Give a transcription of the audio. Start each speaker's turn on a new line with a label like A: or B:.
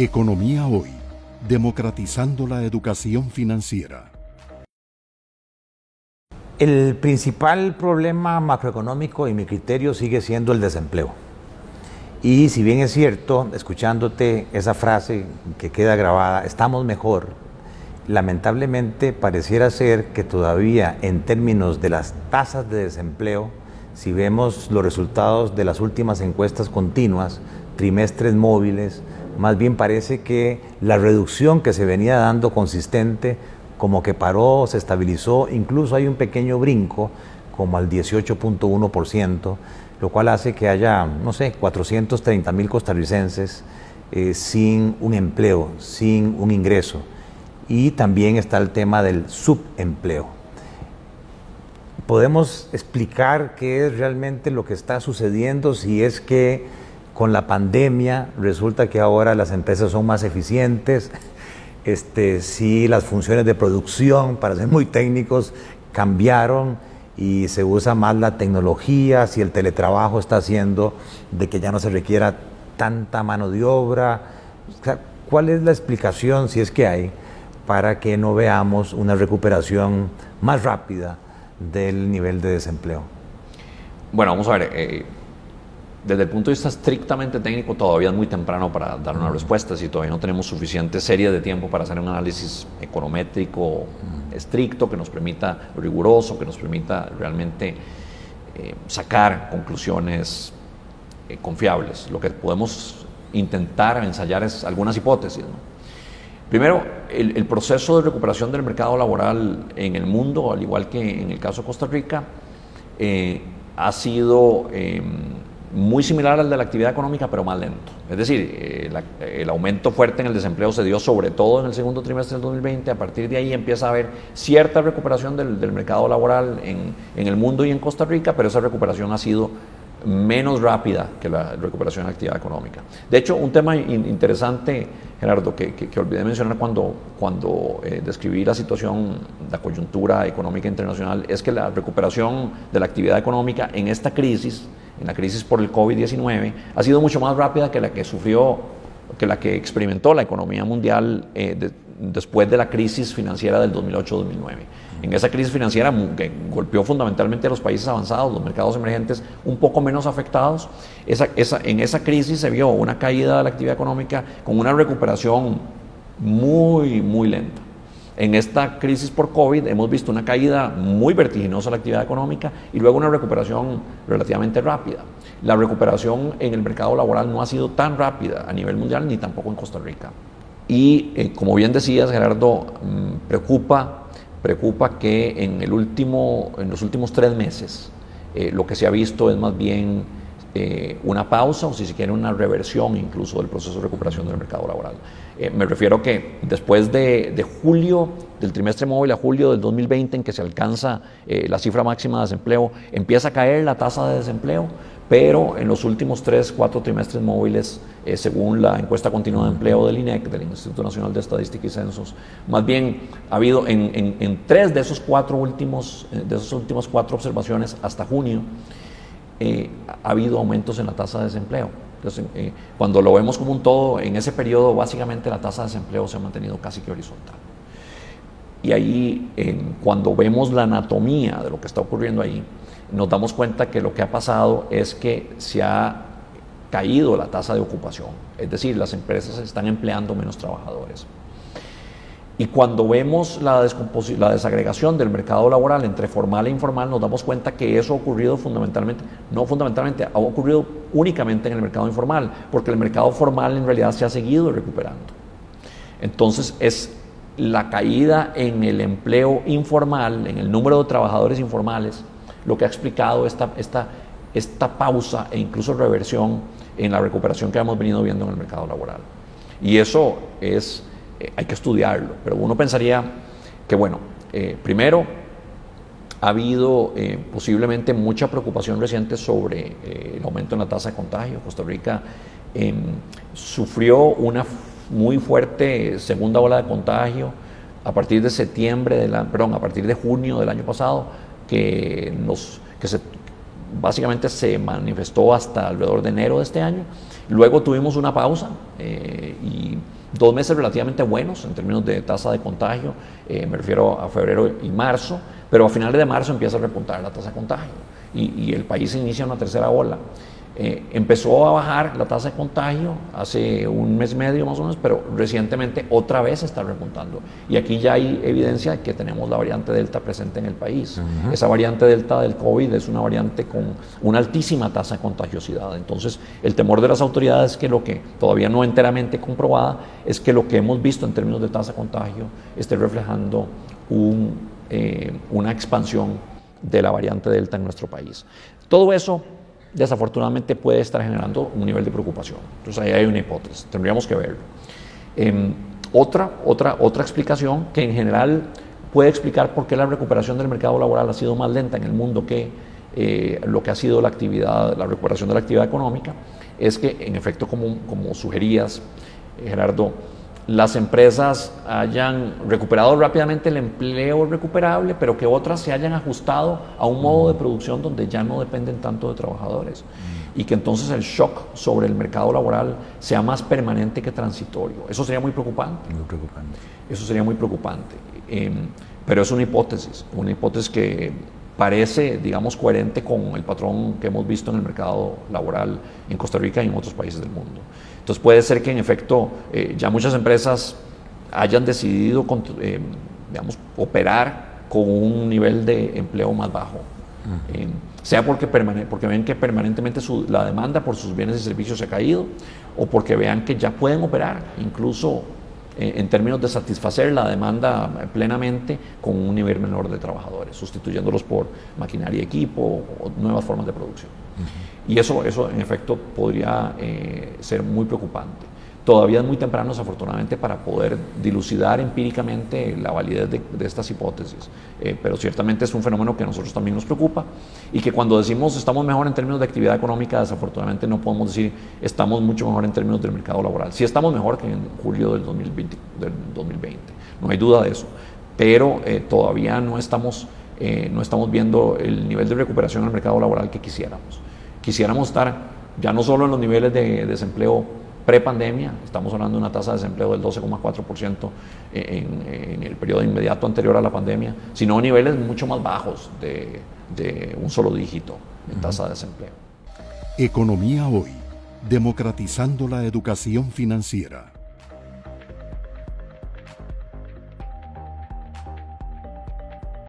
A: Economía Hoy, democratizando la educación financiera.
B: El principal problema macroeconómico, y mi criterio, sigue siendo el desempleo. Y si bien es cierto, escuchándote esa frase que queda grabada, estamos mejor, lamentablemente pareciera ser que todavía en términos de las tasas de desempleo, si vemos los resultados de las últimas encuestas continuas, trimestres móviles, más bien parece que la reducción que se venía dando consistente como que paró, se estabilizó, incluso hay un pequeño brinco como al 18.1%, lo cual hace que haya, no sé, 430 mil costarricenses eh, sin un empleo, sin un ingreso. Y también está el tema del subempleo. ¿Podemos explicar qué es realmente lo que está sucediendo si es que con la pandemia resulta que ahora las empresas son más eficientes, este, si las funciones de producción, para ser muy técnicos, cambiaron y se usa más la tecnología, si el teletrabajo está haciendo de que ya no se requiera tanta mano de obra. ¿Cuál es la explicación, si es que hay, para que no veamos una recuperación más rápida del nivel de desempleo?
C: Bueno, vamos a ver. Eh, desde el punto de vista estrictamente técnico, todavía es muy temprano para dar una respuesta, si todavía no tenemos suficiente serie de tiempo para hacer un análisis econométrico estricto, que nos permita, riguroso, que nos permita realmente eh, sacar conclusiones eh, confiables. Lo que podemos intentar ensayar es algunas hipótesis. Primero, el, proceso de recuperación del mercado laboral en el mundo, al igual que en el caso de Costa Rica, eh, ha sido em, muy similar al de la actividad económica, pero más lento. Es decir, eh, el aumento fuerte en el desempleo se dio sobre todo en el segundo trimestre del 2020. A partir de ahí empieza a haber cierta recuperación del, mercado laboral en, el mundo y en Costa Rica, pero esa recuperación ha sido menos rápida que la recuperación en la actividad económica. De hecho, un tema interesante, Gerardo, que, olvidé mencionar cuando, cuando eh, describí la situación, la coyuntura económica internacional, es que la recuperación de la actividad económica en esta crisis en la crisis por el COVID-19 ha sido mucho más rápida que la que sufrió, que la que experimentó la economía mundial eh, después de la crisis financiera del 2008-2009. En esa crisis financiera que golpeó fundamentalmente a los países avanzados, los mercados emergentes un poco menos afectados, en esa crisis se vio una caída de la actividad económica con una recuperación muy, muy lenta. En esta crisis por COVID hemos visto una caída muy vertiginosa de la actividad económica y luego una recuperación relativamente rápida. La recuperación en el mercado laboral no ha sido tan rápida a nivel mundial ni tampoco en Costa Rica. Y eh, como bien decías, Gerardo, mm, preocupa, preocupa que en, el último, en los últimos tres meses eh, lo que se ha visto es más bien eh, una pausa o si se quiere una reversión incluso del proceso de recuperación del mercado laboral. Eh, me refiero que después de, julio, del trimestre móvil a julio del 2020, en que se alcanza eh, la cifra máxima de desempleo, empieza a caer la tasa de desempleo, pero en los últimos tres, cuatro trimestres móviles, eh, según la encuesta continua de empleo del INEC, del Instituto Nacional de Estadística y Censos, más bien ha habido en, en tres de esos cuatro últimos, de esas últimas cuatro observaciones hasta junio, ha habido aumentos en la tasa de desempleo. Entonces, eh, cuando lo vemos como un todo, en ese periodo básicamente la tasa de desempleo se ha mantenido casi que horizontal. Y ahí, cuando vemos la anatomía de lo que está ocurriendo ahí, nos damos cuenta que lo que ha pasado es que se ha caído la tasa de ocupación, es decir, las empresas están empleando menos trabajadores. Y cuando vemos la, la, desagregación del mercado laboral entre formal e informal, nos damos cuenta que eso ha ocurrido fundamentalmente, no fundamentalmente, ha ocurrido únicamente en el mercado informal, porque el mercado formal en realidad se ha seguido recuperando. Entonces es la caída en el empleo informal, en el número de trabajadores informales, lo que ha explicado esta, esta, esta pausa e incluso reversión en la recuperación que hemos venido viendo en el mercado laboral. Y eso es eh, hay que estudiarlo, pero uno pensaría que, bueno, eh, primero, ha habido eh, posiblemente mucha preocupación reciente sobre el aumento en la tasa de contagio. Costa Rica em, sufrió una muy fuerte segunda ola de contagio a partir de septiembre, de perdón, a partir de junio del año pasado, que, nos, que se básicamente se manifestó hasta alrededor de enero de este año. Luego tuvimos una pausa y dos meses relativamente buenos en términos de tasa de contagio, eh, me refiero a febrero y marzo, pero a finales de marzo empieza a repuntar la tasa de contagio y, y el país inicia una tercera ola. Eh, empezó a bajar la tasa de contagio hace un mes medio más o menos, pero recientemente otra vez está repuntando. Y aquí ya hay evidencia de que tenemos la variante Delta presente en el país. Esa variante Delta del COVID es una variante con una altísima tasa de contagiosidad. Entonces, el temor de las autoridades es que lo que todavía no enteramente comprobada es que lo que hemos visto en términos de tasa de contagio esté reflejando un, eh, una expansión de la variante Delta en nuestro país. Todo eso desafortunadamente puede estar generando un nivel de preocupación. Entonces ahí hay una hipótesis, tendríamos que verlo. Em, otra, otra, otra explicación que en general puede explicar por qué la recuperación del mercado laboral ha sido más lenta en el mundo que eh, lo que ha sido la actividad, la recuperación de la actividad económica, es que en efecto, como, como sugerías, Gerardo, las empresas hayan recuperado rápidamente el empleo recuperable, pero que otras se hayan ajustado a un modo de producción donde ya no dependen tanto de trabajadores. Y que entonces el shock sobre el mercado laboral sea más permanente que transitorio. Eso sería muy preocupante.
B: Muy preocupante.
C: Eso sería muy preocupante. Em, pero es una hipótesis, una hipótesis que parece, digamos, coherente con el patrón que hemos visto en el mercado laboral en Costa Rica y en otros países del mundo. Entonces puede ser que en efecto eh, ya muchas empresas hayan decidido, eh, digamos, operar con un nivel de empleo más bajo. Eh, sea porque, porque ven que permanentemente la demanda por sus bienes y servicios se ha caído o porque vean que ya pueden operar incluso en términos de satisfacer la demanda plenamente con un nivel menor de trabajadores, sustituyéndolos por maquinaria y equipo o nuevas formas de producción. Y eso, eso en efecto podría eh, ser muy preocupante. Todavía es muy temprano, desafortunadamente, para poder dilucidar empíricamente la validez de, estas hipótesis, eh, pero ciertamente es un fenómeno que a nosotros también nos preocupa y que cuando decimos estamos mejor en términos de actividad económica, desafortunadamente no podemos decir estamos mucho mejor en términos del mercado laboral. Sí estamos mejor que en julio del 2020, del 2020 no hay duda de eso, pero eh, todavía no estamos, no estamos viendo el nivel de recuperación en el mercado laboral que quisiéramos. Quisiéramos estar ya no solo en los niveles de desempleo pre-pandemia, estamos hablando de una tasa de desempleo del 12,4% en, en, el periodo inmediato anterior a la pandemia, sino a niveles mucho más bajos de, de un solo dígito en tasa de desempleo.
A: Economía hoy, democratizando la educación financiera.